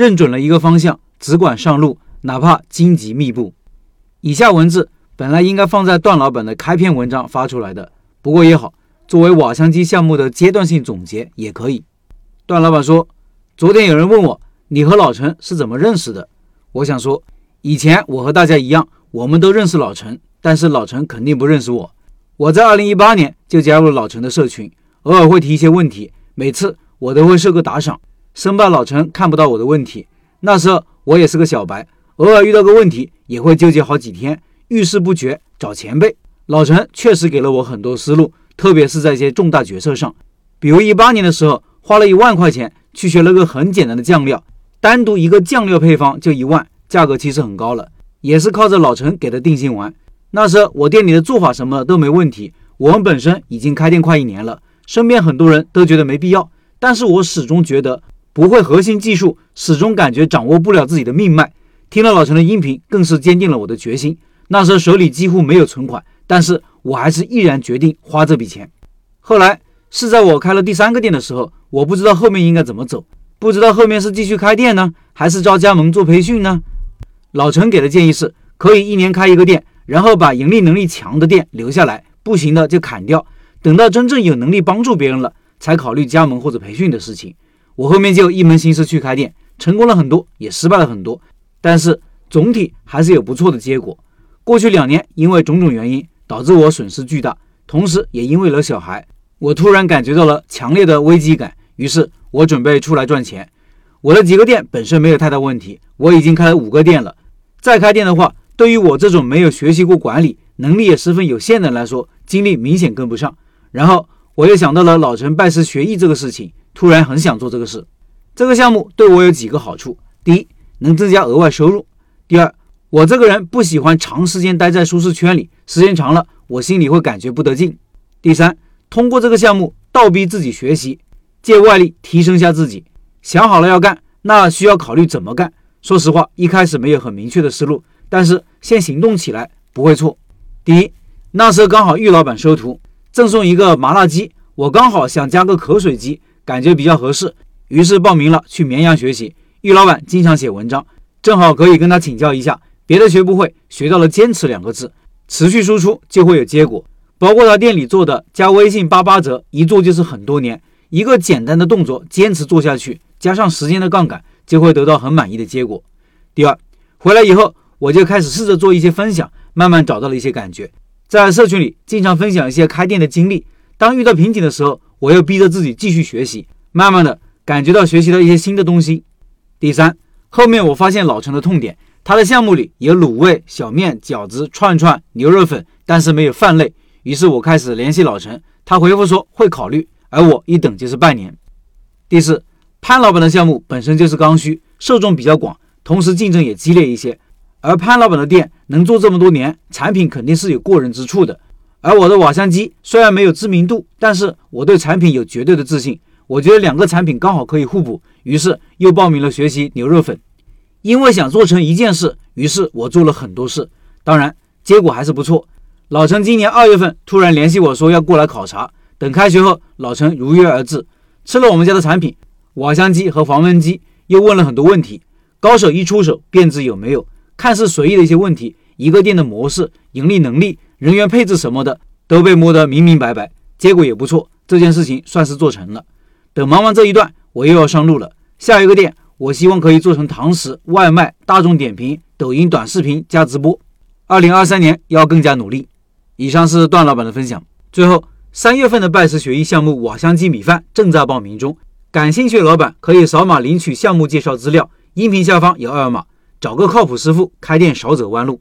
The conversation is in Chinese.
认准了一个方向，只管上路，哪怕荆棘密布。以下文字本来应该放在段老板的开篇文章发出来的，不过也好，作为瓦香鸡项目的阶段性总结也可以。段老板说：“昨天有人问我，你和老陈是怎么认识的？我想说，以前我和大家一样，我们都认识老陈，但是老陈肯定不认识我。我在二零一八年就加入了老陈的社群，偶尔会提一些问题，每次我都会设个打赏。”生怕老陈看不到我的问题，那时候我也是个小白，偶尔遇到个问题也会纠结好几天，遇事不决找前辈。老陈确实给了我很多思路，特别是在一些重大决策上，比如一八年的时候花了一万块钱去学了个很简单的酱料，单独一个酱料配方就一万，价格其实很高了，也是靠着老陈给的定心丸。那时候我店里的做法什么都没问题，我们本身已经开店快一年了，身边很多人都觉得没必要，但是我始终觉得。不会核心技术，始终感觉掌握不了自己的命脉。听了老陈的音频，更是坚定了我的决心。那时候手里几乎没有存款，但是我还是毅然决定花这笔钱。后来是在我开了第三个店的时候，我不知道后面应该怎么走，不知道后面是继续开店呢，还是招加盟做培训呢？老陈给的建议是，可以一年开一个店，然后把盈利能力强的店留下来，不行的就砍掉，等到真正有能力帮助别人了，才考虑加盟或者培训的事情。我后面就一门心思去开店，成功了很多，也失败了很多，但是总体还是有不错的结果。过去两年，因为种种原因，导致我损失巨大，同时也因为了小孩，我突然感觉到了强烈的危机感。于是，我准备出来赚钱。我的几个店本身没有太大问题，我已经开了五个店了。再开店的话，对于我这种没有学习过管理、能力也十分有限的人来说，精力明显跟不上。然后，我又想到了老陈拜师学艺这个事情。突然很想做这个事，这个项目对我有几个好处：第一，能增加额外收入；第二，我这个人不喜欢长时间待在舒适圈里，时间长了我心里会感觉不得劲；第三，通过这个项目倒逼自己学习，借外力提升一下自己。想好了要干，那需要考虑怎么干。说实话，一开始没有很明确的思路，但是先行动起来不会错。第一，那时候刚好玉老板收徒，赠送一个麻辣鸡，我刚好想加个口水鸡。感觉比较合适，于是报名了去绵阳学习。玉老板经常写文章，正好可以跟他请教一下。别的学不会，学到了坚持两个字，持续输出就会有结果。包括他店里做的加微信八八折，一做就是很多年。一个简单的动作，坚持做下去，加上时间的杠杆，就会得到很满意的结果。第二，回来以后我就开始试着做一些分享，慢慢找到了一些感觉。在社群里经常分享一些开店的经历，当遇到瓶颈的时候。我又逼着自己继续学习，慢慢的感觉到学习到一些新的东西。第三，后面我发现老陈的痛点，他的项目里有卤味、小面、饺子、串串、牛肉粉，但是没有饭类。于是我开始联系老陈，他回复说会考虑，而我一等就是半年。第四，潘老板的项目本身就是刚需，受众比较广，同时竞争也激烈一些。而潘老板的店能做这么多年，产品肯定是有过人之处的。而我的瓦香鸡虽然没有知名度，但是我对产品有绝对的自信。我觉得两个产品刚好可以互补，于是又报名了学习牛肉粉。因为想做成一件事，于是我做了很多事，当然结果还是不错。老陈今年二月份突然联系我说要过来考察，等开学后，老陈如约而至，吃了我们家的产品瓦香鸡和黄焖鸡，又问了很多问题。高手一出手便知有没有，看似随意的一些问题，一个店的模式、盈利能力。人员配置什么的都被摸得明明白白，结果也不错，这件事情算是做成了。等忙完这一段，我又要上路了。下一个店，我希望可以做成堂食、外卖、大众点评、抖音短视频加直播。二零二三年要更加努力。以上是段老板的分享。最后，三月份的拜师学艺项目瓦香鸡米饭正在报名中，感兴趣的老板可以扫码领取项目介绍资料，音频下方有二维码，找个靠谱师傅，开店少走弯路。